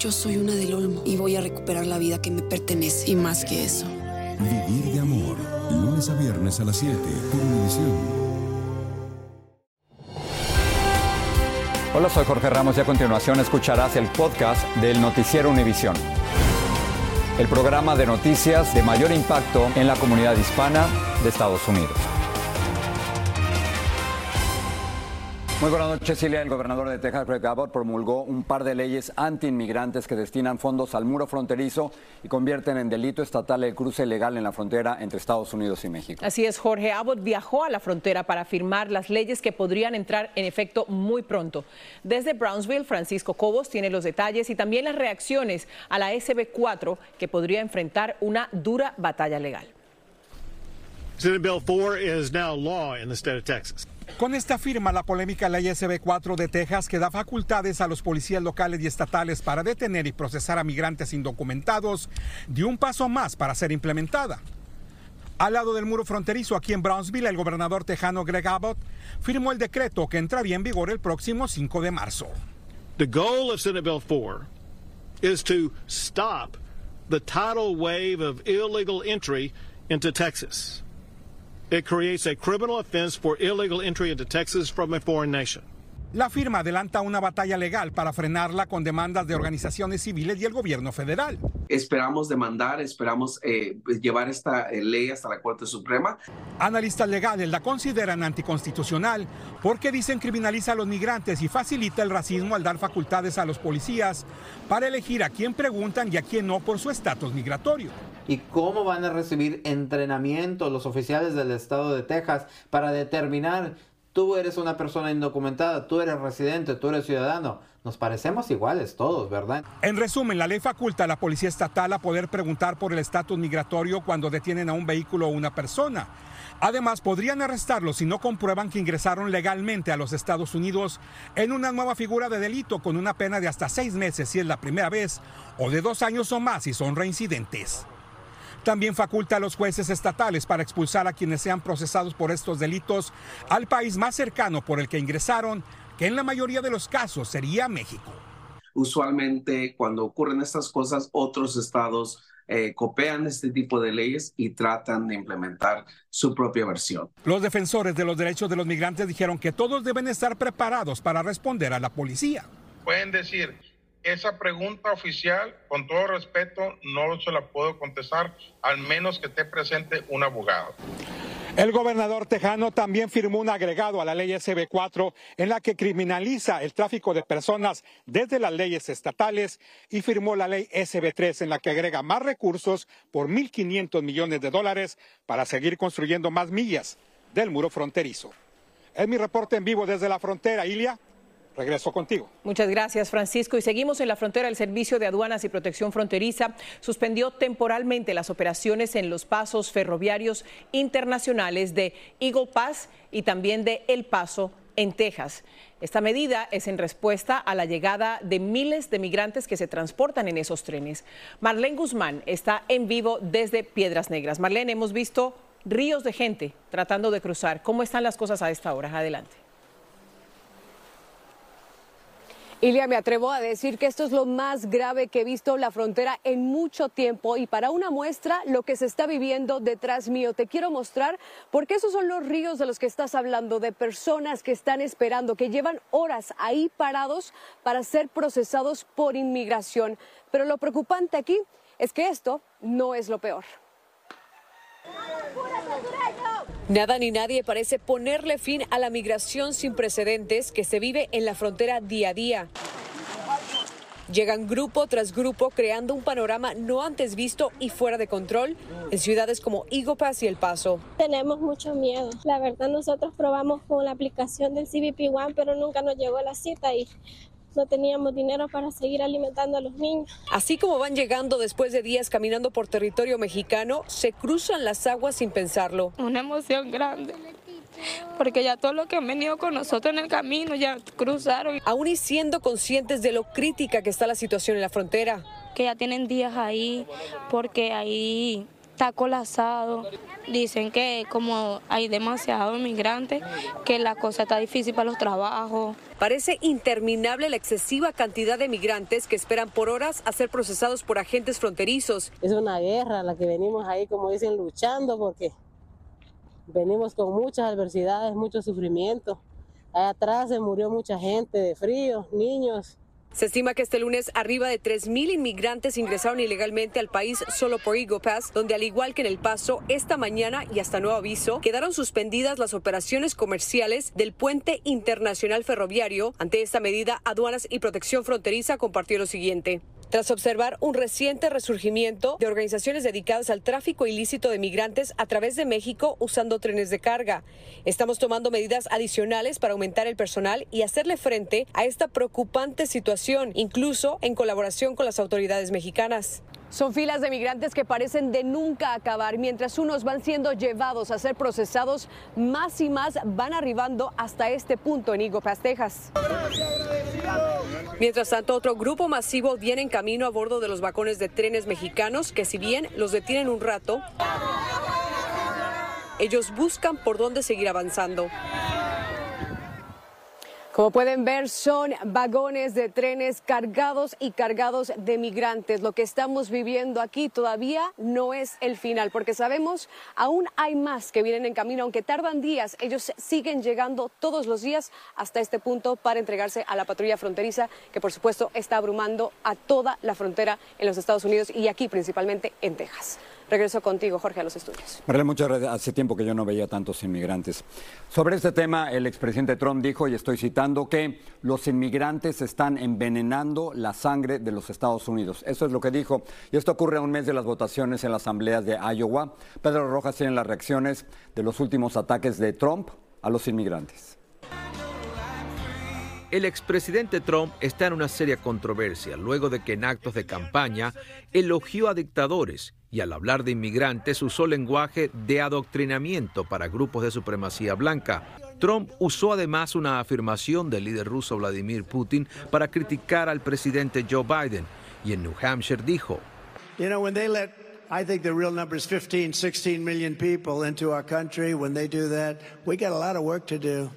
Yo soy una del Olmo y voy a recuperar la vida que me pertenece. Y más que eso. Vivir de amor. Lunes a viernes a las 7 por Univisión. Hola, soy Jorge Ramos y a continuación escucharás el podcast del Noticiero Univisión. El programa de noticias de mayor impacto en la comunidad hispana de Estados Unidos. Muy buenas noches, Cilia. El gobernador de Texas, Greg Abbott, promulgó un par de leyes anti-inmigrantes que destinan fondos al muro fronterizo y convierten en delito estatal el cruce ilegal en la frontera entre Estados Unidos y México. Así es, Jorge Abbott viajó a la frontera para firmar las leyes que podrían entrar en efecto muy pronto. Desde Brownsville, Francisco Cobos tiene los detalles y también las reacciones a la SB4 que podría enfrentar una dura batalla legal. Senate Bill 4 is now law in the state of Texas. Con esta firma, la polémica ley SB4 de Texas que da facultades a los policías locales y estatales para detener y procesar a migrantes indocumentados dio un paso más para ser implementada. Al lado del muro fronterizo aquí en Brownsville, el gobernador tejano Greg Abbott firmó el decreto que entraría en vigor el próximo 5 de marzo. The goal of Senate Bill 4 is to stop the tidal wave of illegal entry into Texas. It creates a criminal offense for illegal entry into Texas from a foreign nation. La firma adelanta una batalla legal para frenarla con demandas de organizaciones civiles y el gobierno federal. Esperamos demandar, esperamos eh, llevar esta eh, ley hasta la Corte Suprema. Analistas legales la consideran anticonstitucional porque dicen criminaliza a los migrantes y facilita el racismo al dar facultades a los policías para elegir a quién preguntan y a quién no por su estatus migratorio. ¿Y cómo van a recibir entrenamiento los oficiales del estado de Texas para determinar tú eres una persona indocumentada, tú eres residente, tú eres ciudadano. Nos parecemos iguales todos, ¿verdad? En resumen, la ley faculta a la policía estatal a poder preguntar por el estatus migratorio cuando detienen a un vehículo o una persona. Además, podrían arrestarlos si no comprueban que ingresaron legalmente a los Estados Unidos en una nueva figura de delito con una pena de hasta seis meses si es la primera vez o de dos años o más si son reincidentes. También faculta a los jueces estatales para expulsar a quienes sean procesados por estos delitos al país más cercano por el que ingresaron, que en la mayoría de los casos sería México. Usualmente cuando ocurren estas cosas, otros estados eh, copian este tipo de leyes y tratan de implementar su propia versión. Los defensores de los derechos de los migrantes dijeron que todos deben estar preparados para responder a la policía. Pueden decir, esa pregunta oficial, con todo respeto, no se la puedo contestar, al menos que esté presente un abogado. El gobernador tejano también firmó un agregado a la ley SB4 en la que criminaliza el tráfico de personas desde las leyes estatales y firmó la ley SB3 en la que agrega más recursos por 1.500 millones de dólares para seguir construyendo más millas del muro fronterizo. Es mi reporte en vivo desde la frontera, Ilia. Regreso contigo. Muchas gracias, Francisco. Y seguimos en la frontera. El Servicio de Aduanas y Protección Fronteriza suspendió temporalmente las operaciones en los pasos ferroviarios internacionales de Eagle Pass y también de El Paso en Texas. Esta medida es en respuesta a la llegada de miles de migrantes que se transportan en esos trenes. Marlene Guzmán está en vivo desde Piedras Negras. Marlene, hemos visto ríos de gente tratando de cruzar. ¿Cómo están las cosas a esta hora? Adelante. Ilia, me atrevo a decir que esto es lo más grave que he visto la frontera en mucho tiempo y para una muestra lo que se está viviendo detrás mío. Te quiero mostrar porque esos son los ríos de los que estás hablando, de personas que están esperando, que llevan horas ahí parados para ser procesados por inmigración. Pero lo preocupante aquí es que esto no es lo peor. Nada ni nadie parece ponerle fin a la migración sin precedentes que se vive en la frontera día a día. Llegan grupo tras grupo creando un panorama no antes visto y fuera de control en ciudades como Pass y El Paso. Tenemos mucho miedo. La verdad nosotros probamos con la aplicación del CBP One, pero nunca nos llegó la cita y no teníamos dinero para seguir alimentando a los niños. Así como van llegando después de días caminando por territorio mexicano, se cruzan las aguas sin pensarlo. Una emoción grande. Porque ya todo lo que han venido con nosotros en el camino ya cruzaron. Aún y siendo conscientes de lo crítica que está la situación en la frontera. Que ya tienen días ahí, porque ahí está colapsado. Dicen que como hay demasiados inmigrantes, que la cosa está difícil para los trabajos. Parece interminable la excesiva cantidad de migrantes que esperan por horas a ser procesados por agentes fronterizos. Es una guerra la que venimos ahí, como dicen, luchando porque venimos con muchas adversidades, mucho sufrimiento. Allá atrás se murió mucha gente de frío, niños, se estima que este lunes arriba de 3.000 inmigrantes ingresaron ilegalmente al país solo por Eagle Pass, donde al igual que en El Paso, esta mañana y hasta nuevo aviso, quedaron suspendidas las operaciones comerciales del puente internacional ferroviario. Ante esta medida, Aduanas y Protección Fronteriza compartió lo siguiente tras observar un reciente resurgimiento de organizaciones dedicadas al tráfico ilícito de migrantes a través de México usando trenes de carga. Estamos tomando medidas adicionales para aumentar el personal y hacerle frente a esta preocupante situación, incluso en colaboración con las autoridades mexicanas. Son filas de migrantes que parecen de nunca acabar. Mientras unos van siendo llevados a ser procesados, más y más van arribando hasta este punto en Higo Texas. Mientras tanto, otro grupo masivo viene en camino a bordo de los vagones de trenes mexicanos que si bien los detienen un rato, ellos buscan por dónde seguir avanzando. Como pueden ver, son vagones de trenes cargados y cargados de migrantes. Lo que estamos viviendo aquí todavía no es el final, porque sabemos aún hay más que vienen en camino, aunque tardan días, ellos siguen llegando todos los días hasta este punto para entregarse a la patrulla fronteriza, que por supuesto está abrumando a toda la frontera en los Estados Unidos y aquí principalmente en Texas. Regreso contigo, Jorge, a los estudios. Marlene, muchas gracias. Hace tiempo que yo no veía tantos inmigrantes. Sobre este tema, el expresidente Trump dijo, y estoy citando, que los inmigrantes están envenenando la sangre de los Estados Unidos. Eso es lo que dijo. Y esto ocurre a un mes de las votaciones en las asambleas de Iowa. Pedro Rojas tiene las reacciones de los últimos ataques de Trump a los inmigrantes. El expresidente Trump está en una seria controversia luego de que en actos de campaña elogió a dictadores y al hablar de inmigrantes usó lenguaje de adoctrinamiento para grupos de supremacía blanca. Trump usó además una afirmación del líder ruso Vladimir Putin para criticar al presidente Joe Biden y en New Hampshire dijo, You know, when they let I think the real number is 15, 16 million people into our country. When they do that, we got a lot of work to do.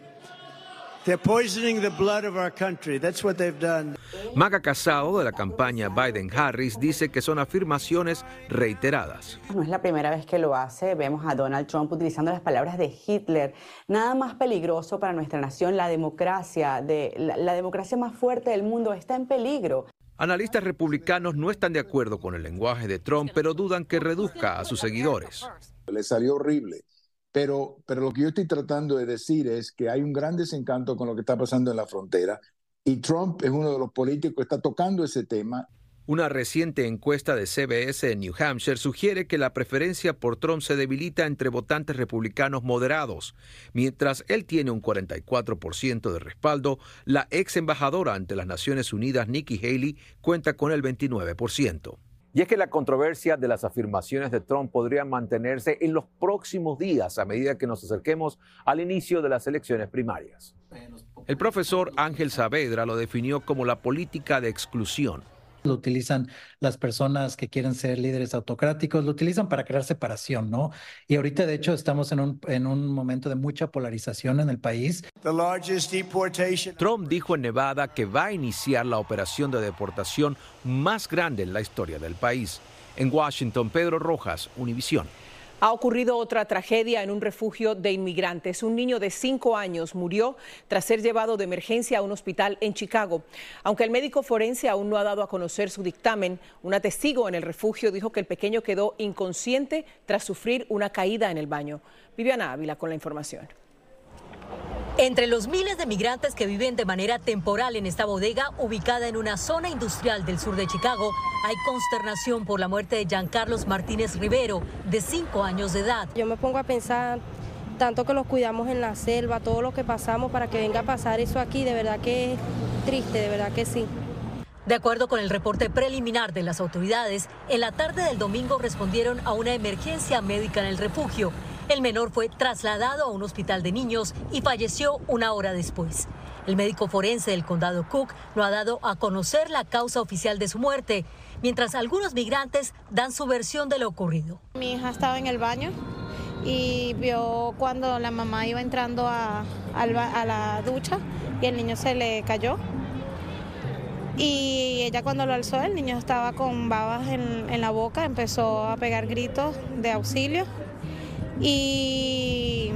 They're poisoning the blood of our country. That's what they've done. Maga Casado de la campaña Biden-Harris dice que son afirmaciones reiteradas. No es la primera vez que lo hace. Vemos a Donald Trump utilizando las palabras de Hitler. Nada más peligroso para nuestra nación. La democracia, de, la, la democracia más fuerte del mundo está en peligro. Analistas republicanos no están de acuerdo con el lenguaje de Trump, pero dudan que reduzca a sus seguidores. Le salió horrible. Pero, pero lo que yo estoy tratando de decir es que hay un gran desencanto con lo que está pasando en la frontera y Trump es uno de los políticos que está tocando ese tema. Una reciente encuesta de CBS en New Hampshire sugiere que la preferencia por Trump se debilita entre votantes republicanos moderados. Mientras él tiene un 44% de respaldo, la ex embajadora ante las Naciones Unidas, Nikki Haley, cuenta con el 29%. Y es que la controversia de las afirmaciones de Trump podría mantenerse en los próximos días a medida que nos acerquemos al inicio de las elecciones primarias. El profesor Ángel Saavedra lo definió como la política de exclusión. Lo utilizan las personas que quieren ser líderes autocráticos, lo utilizan para crear separación, ¿no? Y ahorita, de hecho, estamos en un, en un momento de mucha polarización en el país. Trump dijo en Nevada que va a iniciar la operación de deportación más grande en la historia del país. En Washington, Pedro Rojas, Univisión. Ha ocurrido otra tragedia en un refugio de inmigrantes. Un niño de cinco años murió tras ser llevado de emergencia a un hospital en Chicago. Aunque el médico forense aún no ha dado a conocer su dictamen, una testigo en el refugio dijo que el pequeño quedó inconsciente tras sufrir una caída en el baño. Viviana Ávila con la información. Entre los miles de migrantes que viven de manera temporal en esta bodega, ubicada en una zona industrial del sur de Chicago, hay consternación por la muerte de Giancarlos Martínez Rivero, de cinco años de edad. Yo me pongo a pensar tanto que los cuidamos en la selva, todo lo que pasamos para que venga a pasar eso aquí, de verdad que es triste, de verdad que sí. De acuerdo con el reporte preliminar de las autoridades, en la tarde del domingo respondieron a una emergencia médica en el refugio el menor fue trasladado a un hospital de niños y falleció una hora después. El médico forense del condado Cook no ha dado a conocer la causa oficial de su muerte, mientras algunos migrantes dan su versión de lo ocurrido. Mi hija estaba en el baño y vio cuando la mamá iba entrando a, la ducha y el niño se le cayó. Y ella cuando lo alzó, el niño estaba con babas en, en la boca, empezó a pegar gritos de auxilio y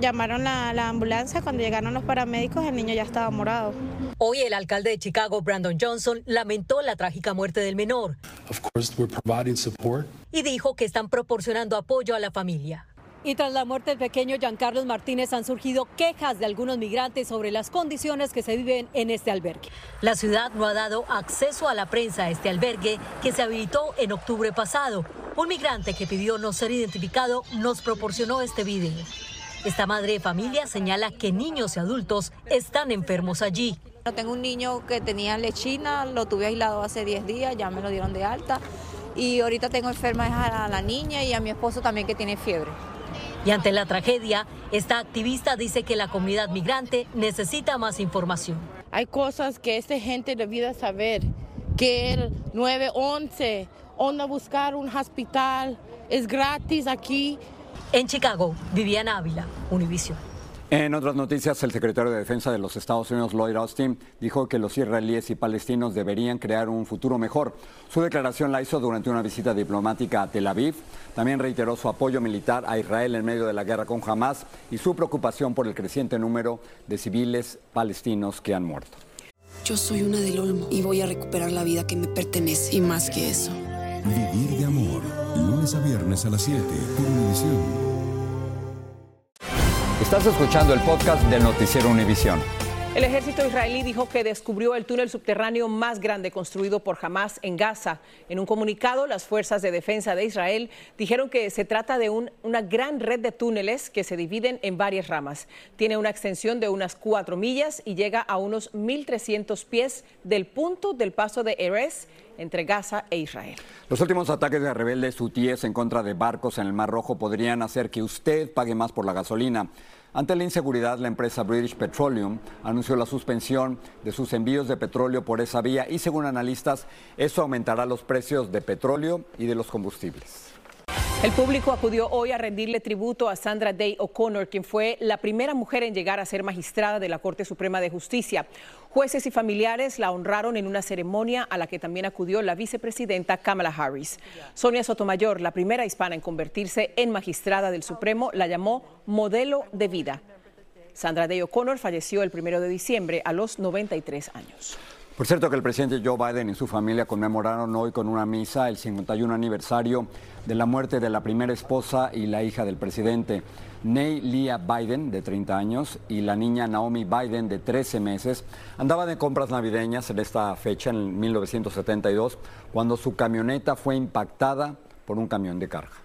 llamaron a la ambulancia. Cuando llegaron los paramédicos, el niño ya estaba morado. Hoy el alcalde de Chicago, Brandon Johnson, lamentó la trágica muerte del menor. Y dijo que están proporcionando apoyo a la familia. Y tras la muerte del pequeño Giancarlos Martínez han surgido quejas de algunos migrantes sobre las condiciones que se viven en este albergue. La ciudad no ha dado acceso a la prensa a este albergue que se habilitó en octubre pasado. Un migrante que pidió no ser identificado nos proporcionó este video. Esta madre de familia señala que niños y adultos están enfermos allí. Tengo un niño que tenía lechina, lo tuve aislado hace 10 días, ya me lo dieron de alta. Y ahorita tengo enferma a la niña y a mi esposo también que tiene fiebre. Y ante la tragedia, esta activista dice que la comunidad migrante necesita más información. Hay cosas que esta gente debiera saber, que el 911, donde buscar un hospital, es gratis aquí. En Chicago, Viviana Ávila, Univision. En otras noticias, el secretario de Defensa de los Estados Unidos, Lloyd Austin, dijo que los israelíes y palestinos deberían crear un futuro mejor. Su declaración la hizo durante una visita diplomática a Tel Aviv. También reiteró su apoyo militar a Israel en medio de la guerra con Hamas y su preocupación por el creciente número de civiles palestinos que han muerto. Yo soy una del Olmo y voy a recuperar la vida que me pertenece y más que eso. Vivir de amor, lunes a viernes a las 7 por Univisión. Estás escuchando el podcast del noticiero Univisión. El ejército israelí dijo que descubrió el túnel subterráneo más grande construido por Hamas en Gaza. En un comunicado, las fuerzas de defensa de Israel dijeron que se trata de una gran red de túneles que se dividen en varias ramas. Tiene una extensión de unas cuatro millas y llega a unos 1.300 pies del punto del paso de Erez entre Gaza e Israel. Los últimos ataques de rebeldes hutíes en contra de barcos en el Mar Rojo podrían hacer que usted pague más por la gasolina. Ante la inseguridad, la empresa British Petroleum anunció la suspensión de sus envíos de petróleo por esa vía y según analistas, eso aumentará los precios de petróleo y de los combustibles. El público acudió hoy a rendirle tributo a Sandra Day O'Connor, quien fue la primera mujer en llegar a ser magistrada de la Corte Suprema de Justicia. Jueces y familiares la honraron en una ceremonia a la que también acudió la vicepresidenta Kamala Harris. Sonia Sotomayor, la primera hispana en convertirse en magistrada del Supremo, la llamó modelo de vida. Sandra Day O'Connor falleció el primero de diciembre a los 93 años. Por cierto que el presidente Joe Biden y su familia conmemoraron hoy con una misa el 51 aniversario de la muerte de la primera esposa y la hija del presidente, Ney Leah Biden, de 30 años, y la niña Naomi Biden, de 13 meses. Andaba de compras navideñas en esta fecha, en 1972, cuando su camioneta fue impactada por un camión de carga.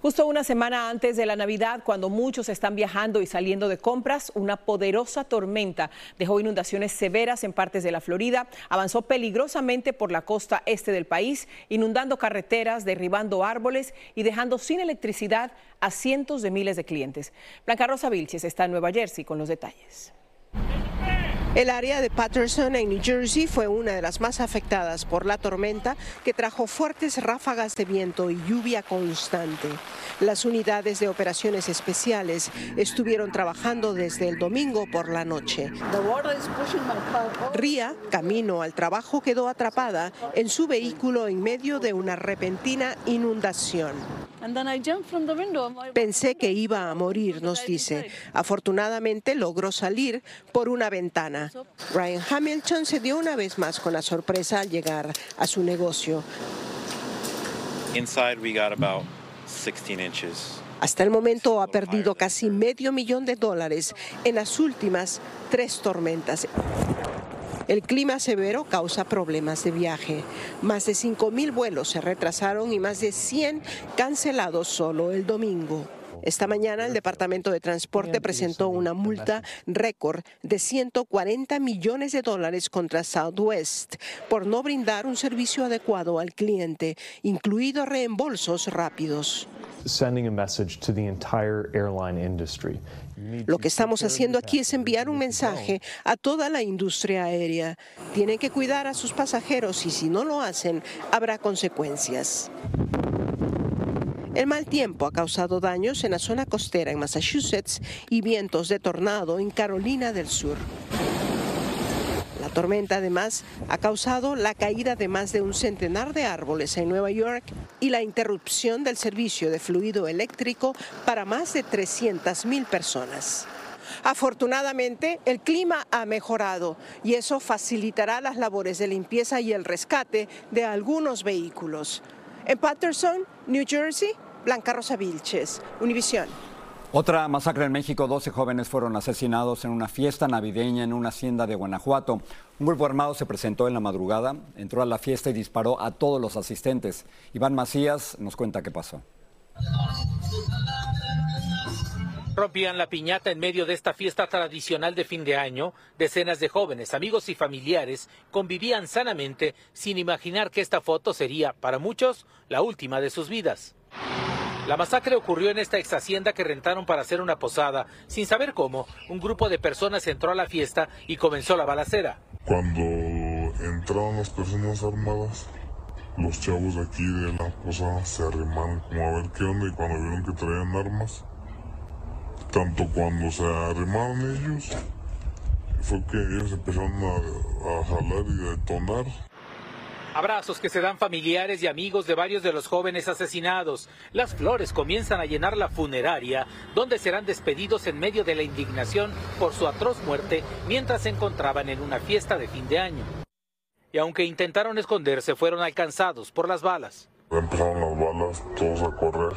Justo una semana antes de la Navidad, cuando muchos están viajando y saliendo de compras, una poderosa tormenta dejó inundaciones severas en partes de la Florida, avanzó peligrosamente por la costa este del país, inundando carreteras, derribando árboles y dejando sin electricidad a cientos de miles de clientes. Blanca Rosa Vilches está en Nueva Jersey con los detalles. El área de Patterson en New Jersey fue una de las más afectadas por la tormenta que trajo fuertes ráfagas de viento y lluvia constante. Las unidades de operaciones especiales estuvieron trabajando desde el domingo por la noche. Ria, camino al trabajo, quedó atrapada en su vehículo en medio de una repentina inundación. Pensé que iba a morir, nos dice. Afortunadamente logró salir por una ventana. Ryan Hamilton se dio una vez más con la sorpresa al llegar a su negocio. Inside we got about 16 inches. Hasta el momento ha perdido casi medio millón de dólares en las últimas tres tormentas. El clima severo causa problemas de viaje. Más de 5.000 vuelos se retrasaron y más de 100 cancelados solo el domingo. Esta mañana el Departamento de Transporte presentó una multa récord de 140 millones de dólares contra Southwest por no brindar un servicio adecuado al cliente, incluido reembolsos rápidos. Lo que estamos haciendo aquí es enviar un mensaje a toda la industria aérea. Tienen que cuidar a sus pasajeros y si no lo hacen, habrá consecuencias. El mal tiempo ha causado daños en la zona costera en Massachusetts y vientos de tornado en Carolina del Sur. La tormenta además ha causado la caída de más de un centenar de árboles en Nueva York y la interrupción del servicio de fluido eléctrico para más de 300.000 personas. Afortunadamente, el clima ha mejorado y eso facilitará las labores de limpieza y el rescate de algunos vehículos. En Patterson, New Jersey, Blanca Rosa Vilches, Univisión. Otra masacre en México, 12 jóvenes fueron asesinados en una fiesta navideña en una hacienda de Guanajuato. Un grupo armado se presentó en la madrugada, entró a la fiesta y disparó a todos los asistentes. Iván Macías nos cuenta qué pasó. Rompían la piñata en medio de esta fiesta tradicional de fin de año. Decenas de jóvenes, amigos y familiares convivían sanamente sin imaginar que esta foto sería, para muchos, la última de sus vidas. La masacre ocurrió en esta ex hacienda que rentaron para hacer una posada. Sin saber cómo, un grupo de personas entró a la fiesta y comenzó la balacera. Cuando entraron las personas armadas, los chavos de aquí de la posada se arrimaron como a ver qué onda y cuando vieron que traían armas, tanto cuando se arrimaron ellos, fue que ellos empezaron a, a jalar y a detonar. Abrazos que se dan familiares y amigos de varios de los jóvenes asesinados. Las flores comienzan a llenar la funeraria, donde serán despedidos en medio de la indignación por su atroz muerte mientras se encontraban en una fiesta de fin de año. Y aunque intentaron esconderse, fueron alcanzados por las balas. Empezaron las balas, todos a correr.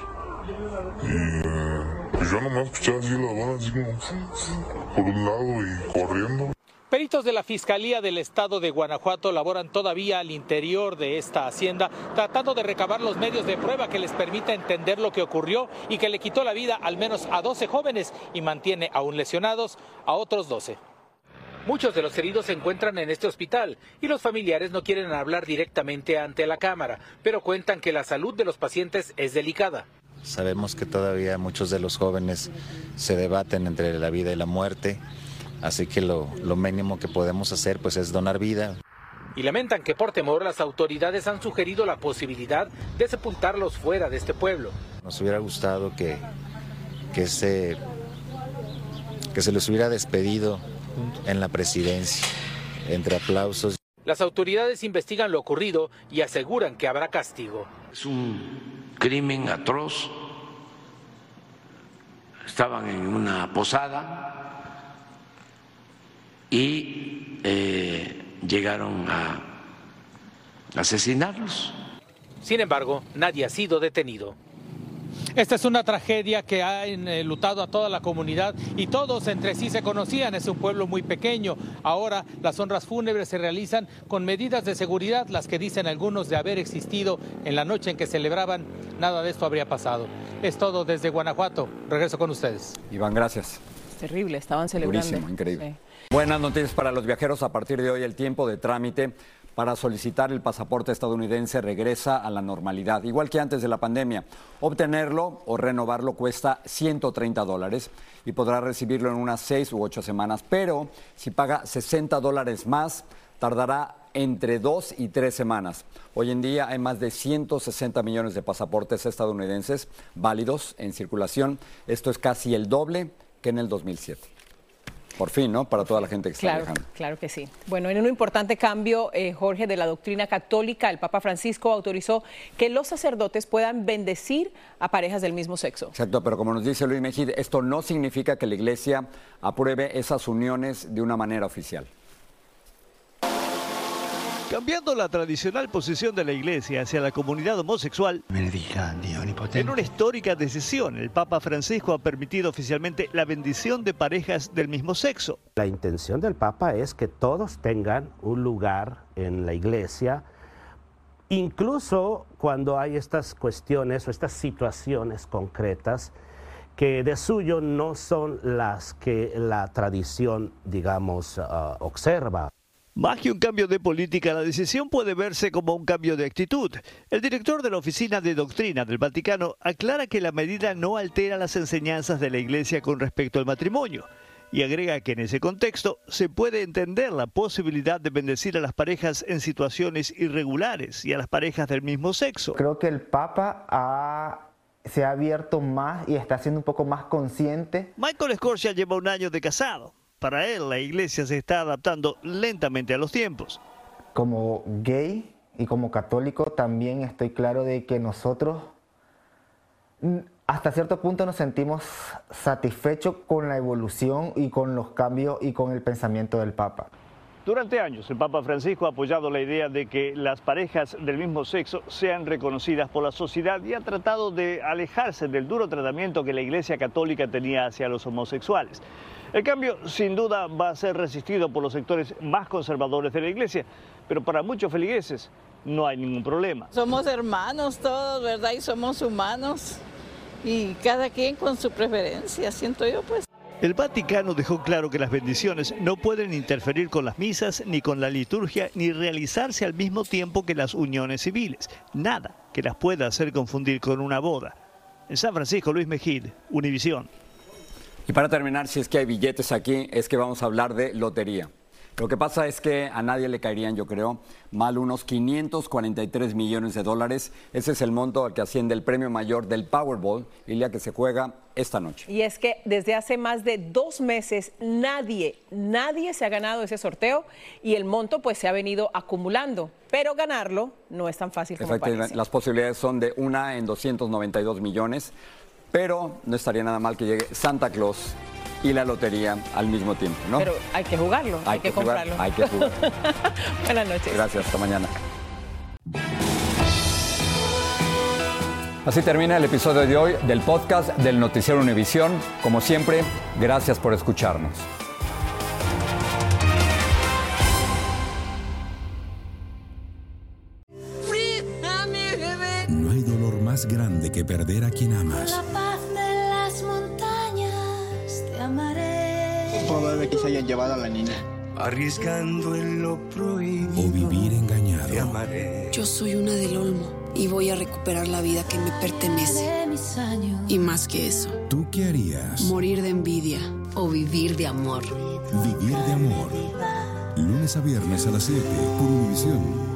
Y pues yo nomás escuché así las balas, así como por un lado y corriendo. Peritos de la Fiscalía del Estado de Guanajuato laboran todavía al interior de esta hacienda, tratando de recabar los medios de prueba que les permita entender lo que ocurrió y que le quitó la vida al menos a 12 jóvenes y mantiene aún lesionados a otros 12. Muchos de los heridos se encuentran en este hospital y los familiares no quieren hablar directamente ante la cámara, pero cuentan que la salud de los pacientes es delicada. Sabemos que todavía muchos de los jóvenes se debaten entre la vida y la muerte. Así que lo, lo, mínimo que podemos hacer pues es donar vida. Y lamentan que por temor las autoridades han sugerido la posibilidad de sepultarlos fuera de este pueblo. Nos hubiera gustado que, que, se, que se les hubiera despedido en la presidencia, entre aplausos. Las autoridades investigan lo ocurrido y aseguran que habrá castigo. Es un crimen atroz. Estaban en una posada y eh, llegaron a asesinarlos. Sin embargo, nadie ha sido detenido. Esta es una tragedia que ha enlutado a toda la comunidad y todos entre sí se conocían. Es un pueblo muy pequeño. Ahora las honras fúnebres se realizan con medidas de seguridad, las que dicen algunos de haber existido en la noche en que celebraban. Nada de esto habría pasado. Es todo desde Guanajuato. Regreso con ustedes. Iván, gracias. Terrible, estaban celebrando. Durísimo, increíble. Sí. Buenas noticias para los viajeros. A partir de hoy el tiempo de trámite para solicitar el pasaporte estadounidense regresa a la normalidad, igual que antes de la pandemia. Obtenerlo o renovarlo cuesta 130 dólares y podrá recibirlo en unas seis u ocho semanas, pero si paga 60 dólares más, tardará entre dos y tres semanas. Hoy en día hay más de 160 millones de pasaportes estadounidenses válidos en circulación. Esto es casi el doble que en el 2007. Por fin, ¿no? Para toda la gente que está Claro, viajando. claro que sí. Bueno, en un importante cambio, eh, Jorge, de la doctrina católica, el Papa Francisco autorizó que los sacerdotes puedan bendecir a parejas del mismo sexo. Exacto, pero como nos dice Luis Mejid, esto no significa que la Iglesia apruebe esas uniones de una manera oficial. Cambiando la tradicional posición de la Iglesia hacia la comunidad homosexual, en una histórica decisión, el Papa Francisco ha permitido oficialmente la bendición de parejas del mismo sexo. La intención del Papa es que todos tengan un lugar en la iglesia, incluso cuando hay estas cuestiones o estas situaciones concretas que de suyo no son las que la tradición, digamos, ah, observa. Más que un cambio de política, la decisión puede verse como un cambio de actitud. El director de la Oficina de Doctrina del Vaticano aclara que la medida no altera las enseñanzas de la Iglesia con respecto al matrimonio y agrega que en ese contexto se puede entender la posibilidad de bendecir a las parejas en situaciones irregulares y a las parejas del mismo sexo. Creo que el Papa ha- se ha abierto más y está siendo un poco más consciente. Michael Scorsia lleva un año de casado. Para él, la iglesia se está adaptando lentamente a los tiempos. Como gay y como católico también estoy claro de que nosotros hasta cierto punto nos sentimos satisfechos con la evolución y con los cambios y con el pensamiento del Papa. Durante años, el Papa Francisco ha apoyado la idea de que las parejas del mismo sexo sean reconocidas por la sociedad y ha tratado de alejarse del duro tratamiento que la Iglesia Católica tenía hacia los homosexuales. El cambio, sin duda, va a ser resistido por los sectores más conservadores de la Iglesia, pero para muchos feligreses no hay ningún problema. Somos hermanos todos, ¿verdad? Y somos humanos. Y cada quien con su preferencia, siento yo, pues. El Vaticano dejó claro que las bendiciones no pueden interferir con las misas, ni con la liturgia, ni realizarse al mismo tiempo que las uniones civiles. Nada que las pueda hacer confundir con una boda. En San Francisco, Luis Mejid, Univisión. Y para terminar, si es que hay billetes aquí, es que vamos a hablar de lotería. Lo que pasa es que a nadie le caerían, yo creo, mal unos 543 millones de dólares. Ese es el monto al que asciende el premio mayor del Powerball, y la que se juega esta noche. Y es que desde hace más de dos meses nadie, nadie se ha ganado ese sorteo y el monto pues se ha venido acumulando. Pero ganarlo no es tan fácil como parece. las posibilidades son de una en 292 millones, pero no estaría nada mal que llegue Santa Claus y la lotería al mismo tiempo, ¿no? Pero hay que jugarlo, hay, que, jugar, comprarlo. hay que jugar. Buenas noches. Gracias, hasta mañana. Así termina el episodio de hoy del podcast del Noticiero Univisión. Como siempre, gracias por escucharnos. No hay dolor más grande que perder llevado a la niña. Arriesgando en lo prohibido. O vivir engañado. Yo soy una del Olmo y voy a recuperar la vida que me pertenece. De mis años. Y más que eso, ¿Tú qué harías? morir de envidia o vivir de amor. Vivir de amor. Lunes a viernes a las 7 por Univisión.